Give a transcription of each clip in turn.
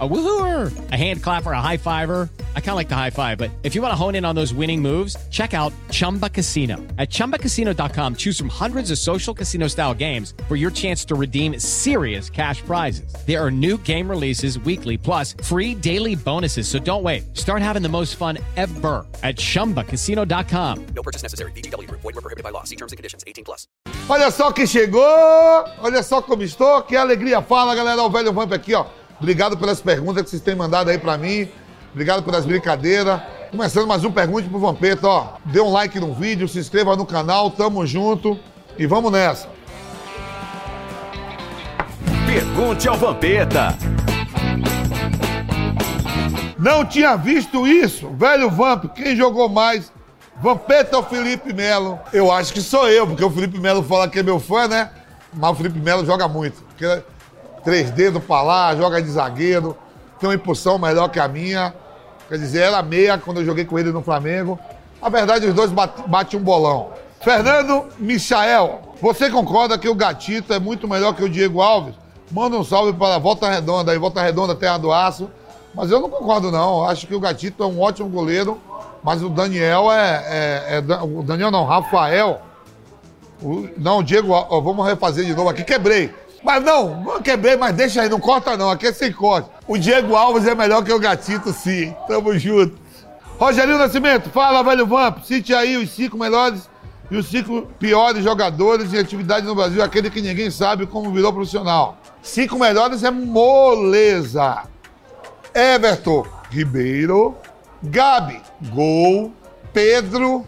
A woohooer, a hand clapper, a high fiver. I kind of like the high five, but if you want to hone in on those winning moves, check out Chumba Casino. At chumbacasino.com, choose from hundreds of social casino style games for your chance to redeem serious cash prizes. There are new game releases weekly, plus free daily bonuses. So don't wait. Start having the most fun ever at chumbacasino.com. No purchase necessary. VGW Group. Void were prohibited by law. See terms and conditions. 18 plus. Olha só quem chegou! Olha só como estou, que alegria! Fala, galera, o velho Vamp aqui, ó. Obrigado pelas perguntas que vocês têm mandado aí pra mim. Obrigado pelas brincadeiras. Começando mais um Pergunte pro Vampeta, ó. Dê um like no vídeo, se inscreva no canal, tamo junto e vamos nessa. Pergunte ao Vampeta. Não tinha visto isso, velho Vamp. Quem jogou mais? Vampeta ou Felipe Melo? Eu acho que sou eu, porque o Felipe Melo fala que é meu fã, né? Mas o Felipe Melo joga muito. Porque três dedos pra lá, joga de zagueiro, tem uma impulsão melhor que a minha. Quer dizer, era meia quando eu joguei com ele no Flamengo. A verdade, os dois bate, bate um bolão. Fernando Michael, você concorda que o Gatito é muito melhor que o Diego Alves? Manda um salve para a Volta Redonda aí, Volta Redonda, Terra do Aço. Mas eu não concordo, não. Acho que o Gatito é um ótimo goleiro, mas o Daniel é. é, é o Daniel não, Rafael. O, não, o Diego, ó, vamos refazer de novo aqui. Quebrei. Mas não, quebrei, mas deixa aí, não corta não, aqui é sem corte. O Diego Alves é melhor que o Gatito, sim. Tamo junto. Rogerinho Nascimento, fala, velho Vamp. Cite aí os cinco melhores e os cinco piores jogadores em atividade no Brasil, aquele que ninguém sabe como virou profissional. Cinco melhores é moleza. Everton Ribeiro, Gabi, gol, Pedro,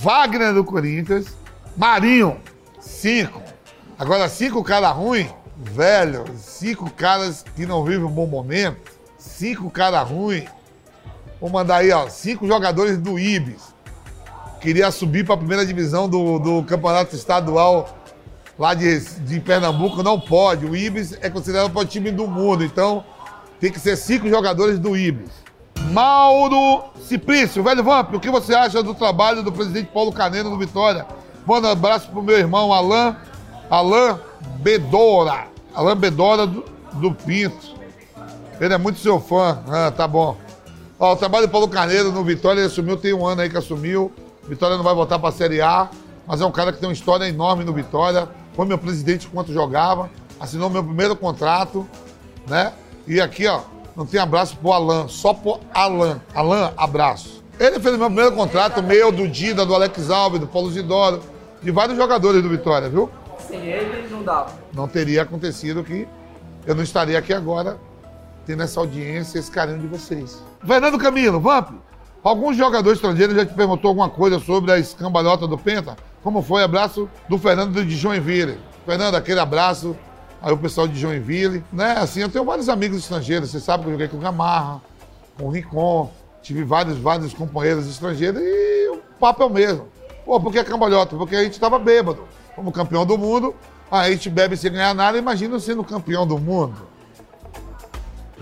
Wagner do Corinthians, Marinho, cinco. Agora, cinco caras ruins, velho, cinco caras que não vivem um bom momento, cinco caras ruins. Vou mandar aí, ó, cinco jogadores do Ibis. Queria subir para a primeira divisão do, do campeonato estadual lá de, de Pernambuco, não pode. O Ibis é considerado o time do mundo, então tem que ser cinco jogadores do Ibis. Mauro Ciplício, velho Vamp, o que você acha do trabalho do presidente Paulo Caneno no Vitória? Manda um abraço pro meu irmão Alain, Alain Bedora. Alain Bedora do, do Pinto. Ele é muito seu fã. Ah, tá bom. Ó, o trabalho do Paulo Carneiro no Vitória, ele assumiu, tem um ano aí que assumiu. Vitória não vai voltar para a Série A, mas é um cara que tem uma história enorme no Vitória. Foi meu presidente enquanto jogava, assinou meu primeiro contrato, né? E aqui, ó, não tem abraço pro Alan, só pro Alan. Alan, abraço. Ele fez meu primeiro contrato, meu, do Dida, do Alex Alves, do Paulo Zidoro, de vários jogadores do Vitória, viu? Sem ele, não dava. Não teria acontecido que eu não estaria aqui agora tendo essa audiência, esse carinho de vocês. Fernando Camilo, Vamp, algum jogador estrangeiro já te perguntou alguma coisa sobre a escambalhota do Penta? Como foi? Abraço do Fernando de Joinville. Fernando, aquele abraço. Aí o pessoal de Joinville, né? Assim, eu tenho vários amigos estrangeiros. Você sabe que eu joguei com o Gamarra, com o Ricon, tive vários, vários companheiros estrangeiros e o papo é o mesmo. Pô, por que cambalhota? Porque a gente estava bêbado. Como campeão do mundo, a gente bebe sem ganhar nada, imagina sendo campeão do mundo.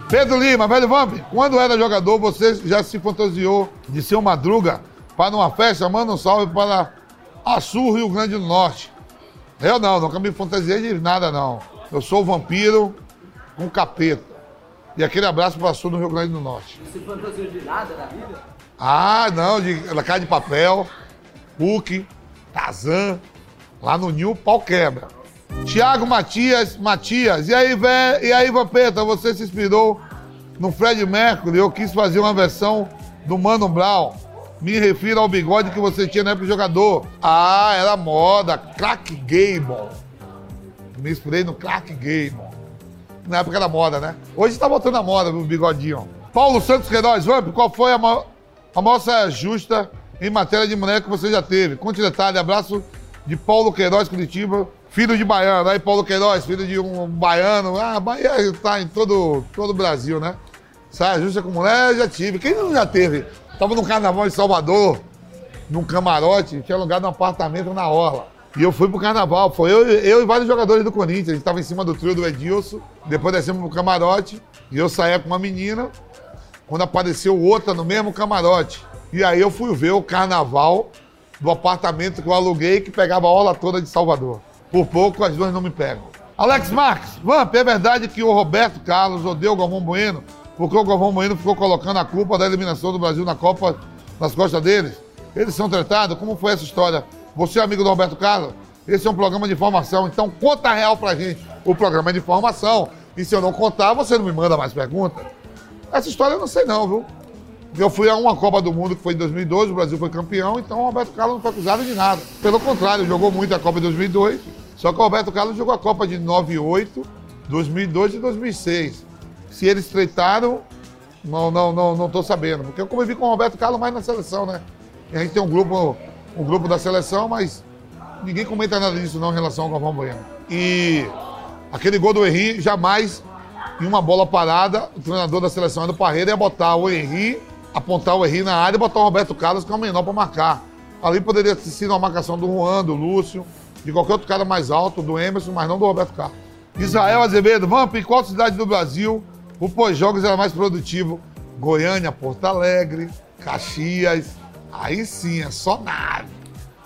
Pedro Lima, velho Vamp, quando era jogador, você já se fantasiou de ser uma madruga para uma festa? Manda um salve para Açu, Rio Grande do Norte. Eu não, nunca me fantasiei de nada, não. Eu sou o vampiro com capeta. E aquele abraço para Açu, no Rio Grande do Norte. Você fantasiou de nada na vida? Ah, não, de cara de papel, Hulk, Tazan, lá no Nil, pau quebra. Tiago Matias, Matias, e aí, vé, e aí, Vampeta, você se inspirou no Fred Mercury, eu quis fazer uma versão do Mano Brown. Me refiro ao bigode que você tinha na época de jogador. Ah, era moda, Clark Gable. Me inspirei no Clark Gable. Na época era moda, né? Hoje tá voltando a moda, o bigodinho. Paulo Santos Queiroz, Vamp, qual foi a, ma a saia justa em matéria de mulher que você já teve? Conte detalhe, abraço de Paulo Queiroz Curitiba, filho de baiano. Aí Paulo Queiroz, filho de um baiano. Ah, Bahia tá em todo, todo o Brasil, né? Saia justa com mulher, já tive. Quem não já teve? Tava no carnaval em Salvador, num camarote, tinha alugado um apartamento na Orla. E eu fui pro carnaval, foi eu, eu e vários jogadores do Corinthians. A gente tava em cima do trio do Edilson, depois descemos pro camarote, e eu saía com uma menina, quando apareceu outra no mesmo camarote. E aí eu fui ver o carnaval do apartamento que eu aluguei que pegava a orla toda de Salvador. Por pouco as duas não me pegam. Alex Marques, Vamp, é verdade que o Roberto Carlos odeia o Galvão Bueno porque o Galvão Bueno ficou colocando a culpa da eliminação do Brasil na Copa nas costas deles? Eles são tratados? Como foi essa história? Você é amigo do Roberto Carlos? Esse é um programa de informação, então conta real pra gente. O programa é de informação. E se eu não contar, você não me manda mais perguntas. Essa história eu não sei não, viu? Eu fui a uma Copa do Mundo que foi em 2012, o Brasil foi campeão, então o Roberto Carlos não foi acusado de nada. Pelo contrário, jogou muito a Copa de 2002, só que o Roberto Carlos jogou a Copa de 98, 2002 e 2006. Se eles treitaram, não, não, não, não tô sabendo. Porque eu convivi com o Roberto Carlos mais na seleção, né? E a gente tem um grupo, um grupo da seleção, mas ninguém comenta nada disso não em relação ao Galvão Bueno. E aquele gol do Henry, jamais, em uma bola parada, o treinador da seleção do Parreira ia botar o Henry, apontar o Henry na área e botar o Roberto Carlos, que é o menor, para marcar. Ali poderia sido uma marcação do Juan, do Lúcio, de qualquer outro cara mais alto, do Emerson, mas não do Roberto Carlos. Israel Azevedo, Vamp, em qual cidade do Brasil o pós-jogos era mais produtivo? Goiânia, Porto Alegre, Caxias. Aí sim, é só nave.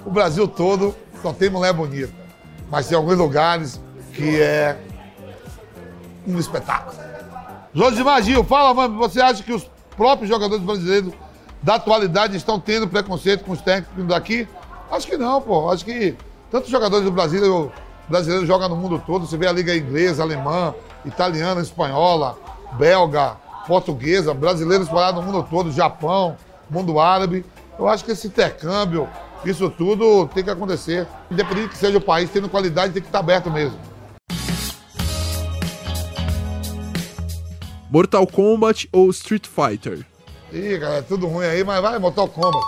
O Brasil todo só tem mulher bonita. Mas tem alguns lugares que é um espetáculo. Josimar Gil, fala, mano, você acha que os próprios jogadores brasileiros da atualidade estão tendo preconceito com os técnicos daqui? Acho que não, pô. Acho que tantos jogadores do Brasil, brasileiros jogam no mundo todo. Você vê a liga inglesa, alemã, italiana, espanhola, belga, portuguesa, brasileiros espalhados no mundo todo, Japão, mundo árabe. Eu acho que esse intercâmbio, isso tudo tem que acontecer. Independente que seja o país, tendo qualidade, tem que estar aberto mesmo. Mortal Kombat ou Street Fighter? Ih, é tudo ruim aí, mas vai, Mortal Kombat.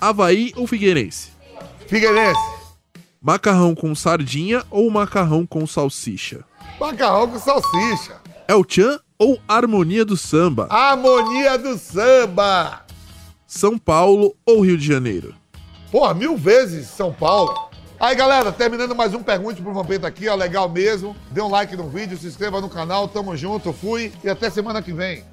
Havaí ou Figueirense? Figueirense, Macarrão com sardinha ou macarrão com salsicha? macarrão com salsicha. El Chan ou Harmonia do Samba? Harmonia do samba. São Paulo ou Rio de Janeiro? Porra, mil vezes São Paulo. Aí, galera, terminando mais um Pergunte pro Vampeta aqui, ó, legal mesmo. Dê um like no vídeo, se inscreva no canal, tamo junto, fui e até semana que vem.